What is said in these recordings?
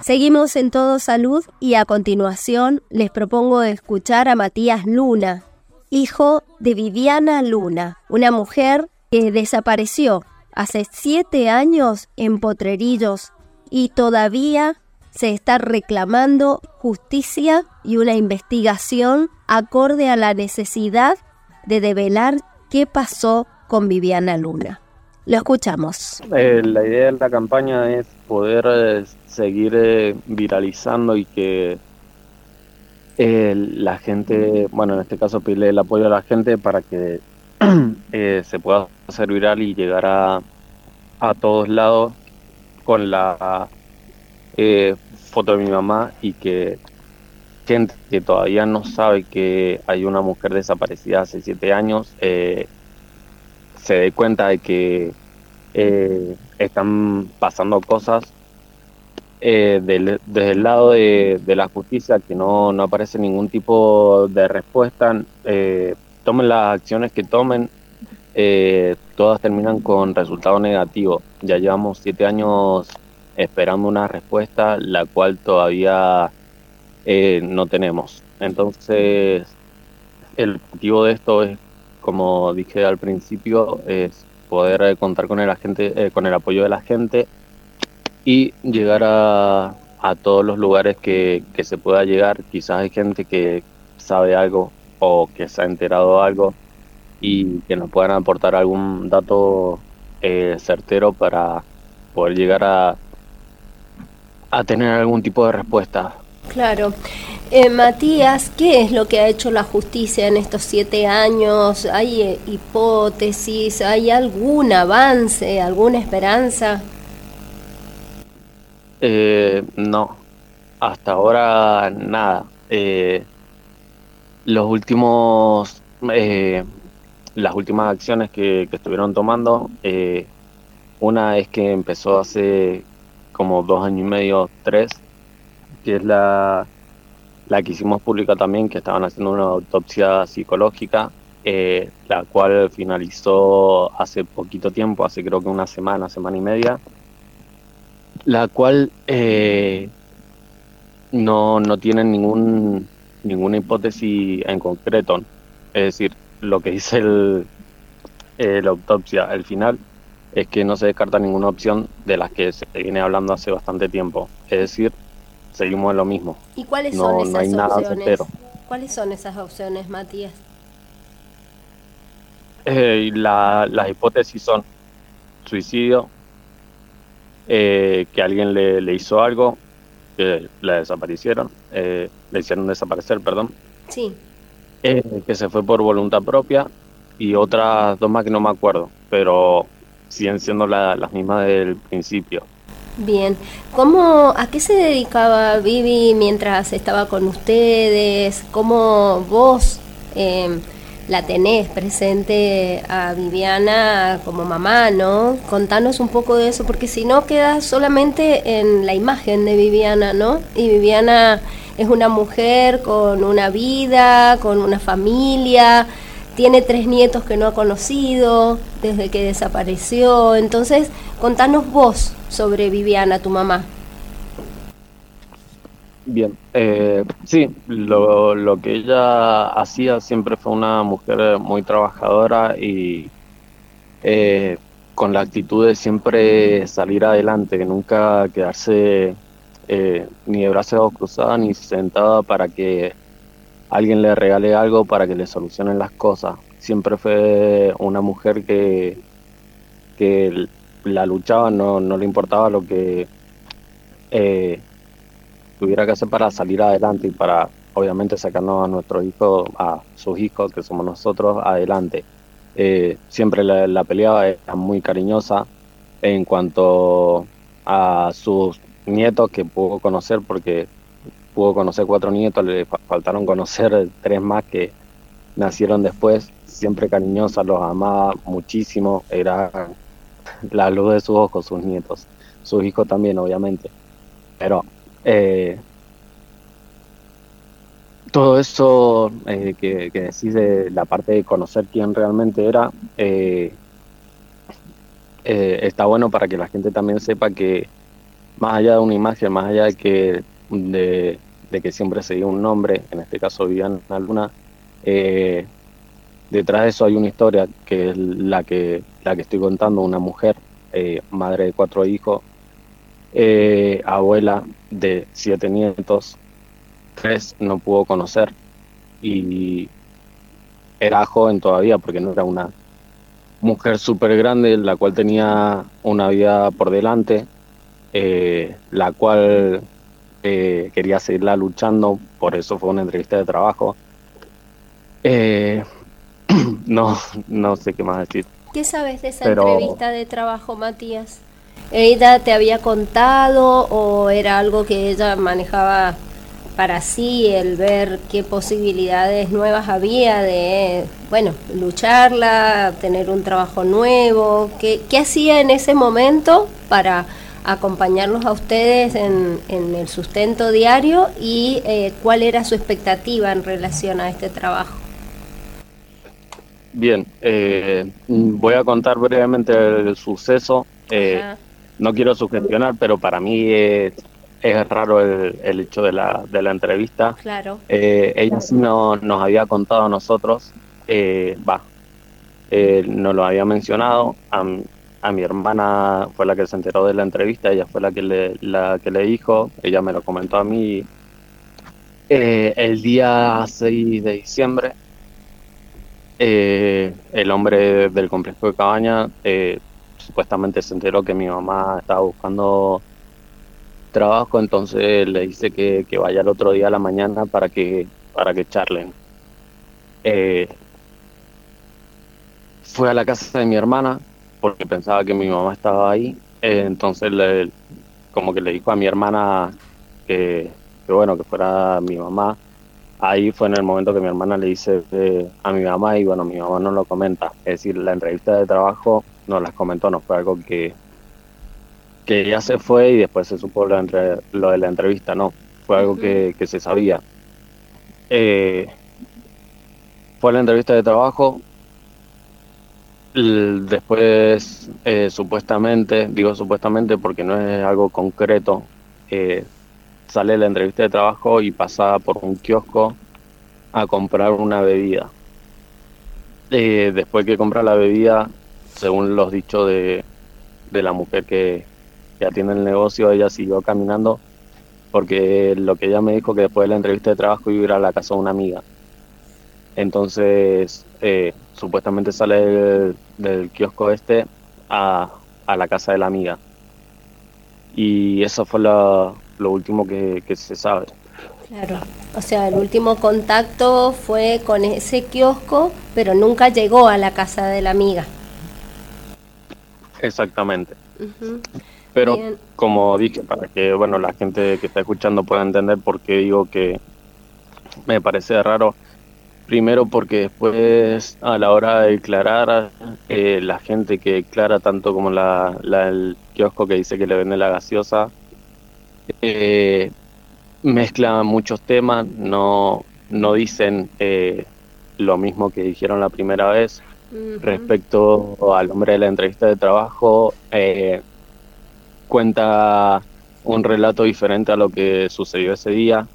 Seguimos en Todo Salud y a continuación les propongo escuchar a Matías Luna, hijo de Viviana Luna, una mujer que desapareció hace siete años en Potrerillos y todavía se está reclamando justicia y una investigación acorde a la necesidad de develar qué pasó con Viviana Luna. Lo escuchamos. Eh, la idea de la campaña es poder eh, seguir eh, viralizando y que la gente, bueno, en este caso pedirle el apoyo a la gente para que se pueda hacer viral y llegar a, a todos lados con la foto de mi mamá y que gente que todavía no sabe que hay una mujer desaparecida hace siete años eh, se dé cuenta de que eh, están pasando cosas eh, desde el lado de, la justicia que no, no, aparece ningún tipo de respuesta. Eh, tomen las acciones que tomen, todas terminan con resultado negativo. Ya llevamos siete años esperando una respuesta, la cual todavía no tenemos. Entonces, el motivo de esto es como dije al principio, es poder eh, contar con el, agente, eh, con el apoyo de la gente y llegar a, a todos los lugares que, que, se pueda llegar. Quizás hay gente que sabe algo o que se ha enterado algo y que nos puedan aportar algún dato eh, certero para poder llegar a, a tener algún tipo de respuesta. Claro. Eh, Matías, ¿qué es lo que ha hecho la justicia en estos siete años? ¿Hay eh, hipótesis? ¿Hay algún avance, alguna esperanza? Eh, no, hasta ahora nada. los últimos, las últimas acciones que, que estuvieron tomando, una es que empezó hace como dos años y medio, tres, que es la, la que hicimos pública también, que estaban haciendo una autopsia psicológica, eh, la cual finalizó hace poquito tiempo, hace creo que una semana, semana y media, la cual eh, no, no tiene ningún, ninguna hipótesis en concreto. Es decir, lo que dice el, la autopsia al final es que no se descarta ninguna opción de las que se viene hablando hace bastante tiempo. Es decir, seguimos en lo mismo. ¿Y cuáles son esas opciones? ¿Cuáles son esas opciones, Matías? Eh, las hipótesis son suicidio, eh, que alguien le, hizo algo, que la desaparecieron, eh, le hicieron desaparecer, perdón. Sí. que se fue por voluntad propia y otras dos más que no me acuerdo, pero siguen siendo las mismas del principio. Bien, ¿Cómo, ¿a qué se dedicaba Vivi mientras estaba con ustedes? ¿Cómo vos em, la tenés presente a Viviana como mamá, no? Contanos un poco de eso, porque si no queda solamente en la imagen de Viviana, ¿no? Y Viviana es una mujer con una vida, con una familia, tiene tres nietos que no ha conocido desde que desapareció. Entonces, contanos vos sobre Viviana, tu mamá. Bien, eh, sí, lo, que ella hacía siempre fue una mujer muy trabajadora y eh, con la actitud de siempre salir adelante, nunca quedarse eh, ni de brazos cruzados ni sentada para que alguien le regale algo para que le solucionen las cosas. Siempre fue una mujer que, que la luchaba, no, no le importaba lo que eh, tuviera que hacer para salir adelante y para obviamente sacarnos a nuestros hijos, a sus hijos, que somos nosotros, adelante. Eh, siempre la, la peleaba, era muy cariñosa en cuanto a sus nietos que pudo conocer, porque pudo conocer cuatro nietos, le faltaron conocer tres más que nacieron después, siempre cariñosa, los amaba muchísimo, era la luz de sus ojos, sus nietos, sus hijos también, obviamente. Pero eh, todo eso eh, que, decís de la parte de conocer quién realmente era, eh, está bueno para que la gente también sepa que más allá de una imagen, más allá de que, de, que siempre seguía un nombre, en este caso Viviana Luna, eh, detrás de eso hay una historia que es la que, la que estoy contando, una mujer, eh, madre de cuatro hijos, eh, abuela de siete nietos, tres no pudo conocer y era joven todavía porque no era una mujer súper grande, la cual tenía una vida por delante, la cual eh, quería seguirla luchando, por eso fue una entrevista de trabajo. Eh, no, no sé qué más decir. ¿Qué sabes de esa entrevista de trabajo, Matías? ¿Ella te había contado o era algo que ella manejaba para sí, el ver qué posibilidades nuevas había de, bueno, lucharla, tener un trabajo nuevo? ¿Qué, qué hacía en ese momento para acompañarlos a ustedes en, el sustento diario y eh, cuál era su expectativa en relación a este trabajo. Bien, eh, voy a contar brevemente el, suceso. Eh, no quiero sugestionar, pero para mí es, raro el, hecho de la, de la entrevista. Claro. ella sí no, nos había contado a nosotros, va, nos lo había mencionado. A, a mi hermana fue la que se enteró de la entrevista, ella fue la que le, la que le dijo, ella me lo comentó a mí eh, el día 6 de diciembre. Eh, el hombre del complejo de cabaña eh, supuestamente se enteró que mi mamá estaba buscando trabajo, entonces le dice que, que vaya el otro día a la mañana para que, para que charlen. fue a la casa de mi hermana, porque pensaba que mi mamá estaba ahí. Eh, entonces, le, como que le dijo a mi hermana que, bueno, que fuera mi mamá. Ahí fue en el momento que mi hermana le dice eh, a mi mamá y bueno, mi mamá no lo comenta. Es decir, la entrevista de trabajo no las comentó, no fue algo que, que ya se fue y después se supo lo, entre, lo de la entrevista, no. Fue algo que, que se sabía. Eh, fue la entrevista de trabajo, Después, eh, supuestamente, digo supuestamente porque no es algo concreto, eh, sale la entrevista de trabajo y pasaba por un kiosco a comprar una bebida. Eh, después que compra la bebida, según los dichos de, de la mujer que, que atiende el negocio, ella siguió caminando porque lo que ella me dijo que después de la entrevista de trabajo iba a ir a la casa de una amiga. Entonces, eh, supuestamente sale del, kiosco este a, la casa de la amiga. Y eso fue lo, último que, se sabe. Claro, o sea, el último contacto fue con ese kiosco, pero nunca llegó a la casa de la amiga. Exactamente. Pero como dije, para que bueno la gente que está escuchando pueda entender por qué digo que me parece raro, Primero porque después a la hora de declarar, eh, la gente que declara, tanto como la, el kiosco que dice que le vende la gaseosa, eh, mezcla muchos temas, no, no dicen eh, lo mismo que dijeron la primera vez. Respecto al hombre de la entrevista de trabajo, eh, cuenta un relato diferente a lo que sucedió ese día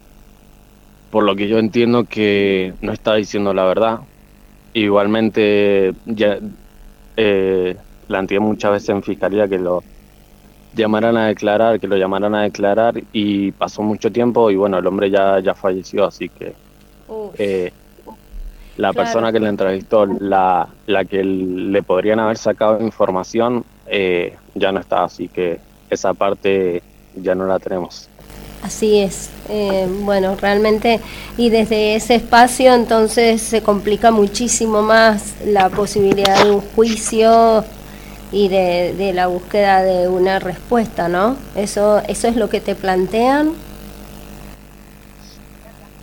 por lo que yo entiendo que no está diciendo la verdad. Igualmente, ya eh, planteé muchas veces en fiscalía que lo llamaran a declarar, que lo llamaran a declarar y pasó mucho tiempo y bueno, el hombre ya, ya falleció, así que eh, la persona que le entrevistó, la, la que le podrían haber sacado información, eh, ya no está, así que esa parte ya no la tenemos. Así es. Eh, bueno, realmente, y desde ese espacio entonces se complica muchísimo más la posibilidad de un juicio y de, la búsqueda de una respuesta, ¿no? Eso, eso es lo que te plantean.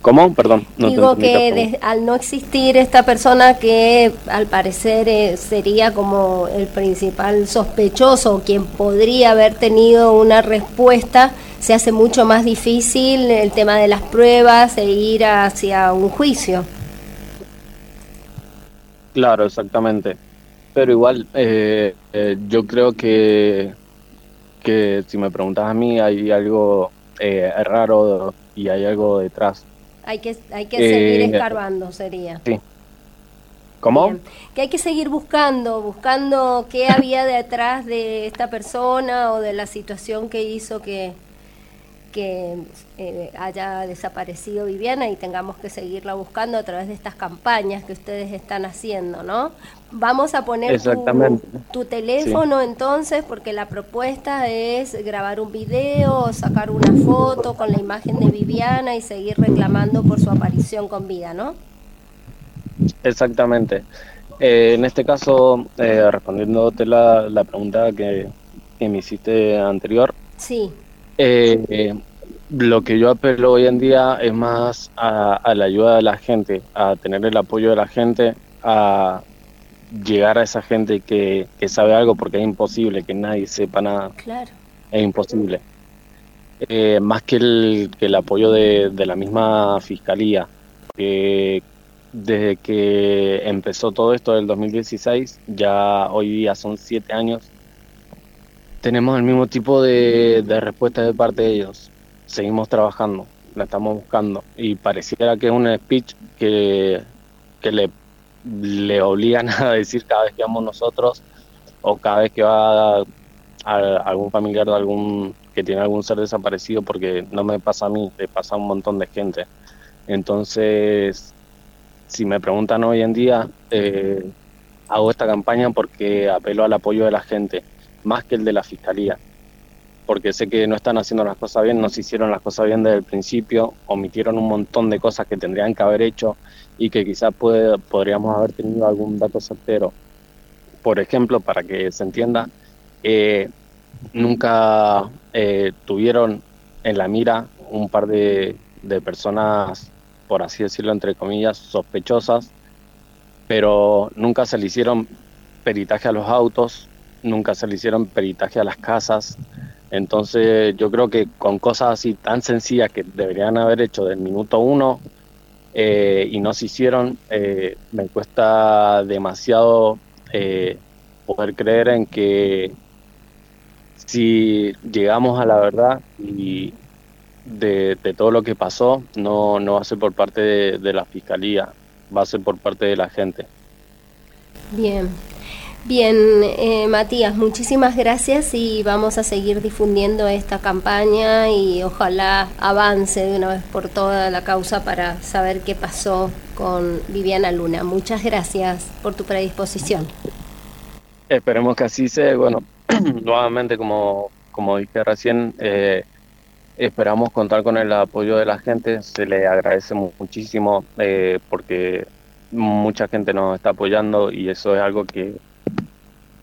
¿Cómo? Perdón. Digo que al no existir esta persona que al parecer eh, sería como el principal sospechoso, quien podría haber tenido una respuesta, se hace mucho más difícil el tema de las pruebas e ir hacia un juicio. Claro, exactamente. Pero igual, eh, eh, yo creo que que si me preguntas a mí hay algo eh, raro y hay algo detrás. Hay que, hay que seguir eh, escarbando, sería. Sí. ¿Cómo? Que hay que seguir buscando, buscando qué había detrás de esta persona o de la situación que hizo que, que eh, haya desaparecido Viviana y tengamos que seguirla buscando a través de estas campañas que ustedes están haciendo, ¿no? Vamos a poner tu, teléfono entonces porque la propuesta es grabar un video, sacar una foto con la imagen de Viviana y seguir reclamando por su aparición con vida, ¿no? Exactamente. Eh, en este caso, eh, respondiéndote la, la pregunta que, que me hiciste anterior, sí eh, lo que yo apelo hoy en día es más a, la ayuda de la gente, a tener el apoyo de la gente, a llegar a esa gente que, sabe algo, porque es imposible que nadie sepa nada. Claro. Es imposible. Eh, más que el, que el apoyo de, de la misma fiscalía, que desde que empezó todo esto del 2016, ya hoy día son siete años, tenemos el mismo tipo de, respuesta de parte de ellos. Seguimos trabajando, la estamos buscando y pareciera que es un speech que, que le, le obligan a decir cada vez que vamos nosotros o cada vez que va a, algún familiar de algún que tiene algún ser desaparecido porque no me pasa a mí, le pasa a un montón de gente. Entonces, si me preguntan hoy en día, eh, hago esta campaña porque apelo al apoyo de la gente más que el de la fiscalía, porque sé que no están haciendo las cosas bien, no se hicieron las cosas bien desde el principio, omitieron un montón de cosas que tendrían que haber hecho y que quizás puede, podríamos haber tenido algún dato certero. Por ejemplo, para que se entienda, eh, nunca eh, tuvieron en la mira un par de, de personas, por así decirlo, entre comillas, sospechosas, pero nunca se le hicieron peritaje a los autos, nunca se le hicieron peritaje a las casas. Entonces yo creo que con cosas así tan sencillas que deberían haber hecho del minuto uno eh, y no se hicieron, eh, me cuesta demasiado eh, poder creer en que si llegamos a la verdad y de, todo lo que pasó, no, no va a ser por parte de la fiscalía, va a ser por parte de la gente. Bien, Bien, eh, Matías, muchísimas gracias y vamos a seguir difundiendo esta campaña y ojalá avance de una vez por toda la causa para saber qué pasó con Viviana Luna. Muchas gracias por tu predisposición. Esperemos que así sea. Bueno, nuevamente, como, como dije recién, eh, esperamos contar con el apoyo de la gente. Se le agradece muchísimo eh, porque mucha gente nos está apoyando y eso es algo que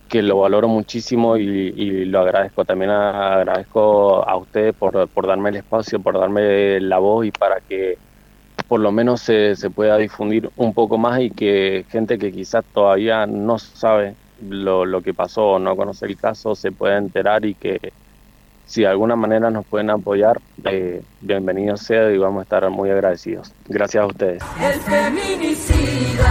que lo valoro muchísimo y, lo agradezco. También agradezco a ustedes por, por, darme el espacio, por darme la voz y para que por lo menos se, se pueda difundir un poco más y que gente que quizás todavía no sabe lo, lo que pasó o no conoce el caso se pueda enterar y que si de alguna manera nos pueden apoyar, eh, bienvenido sea y vamos a estar muy agradecidos. Gracias a ustedes. El feminicida.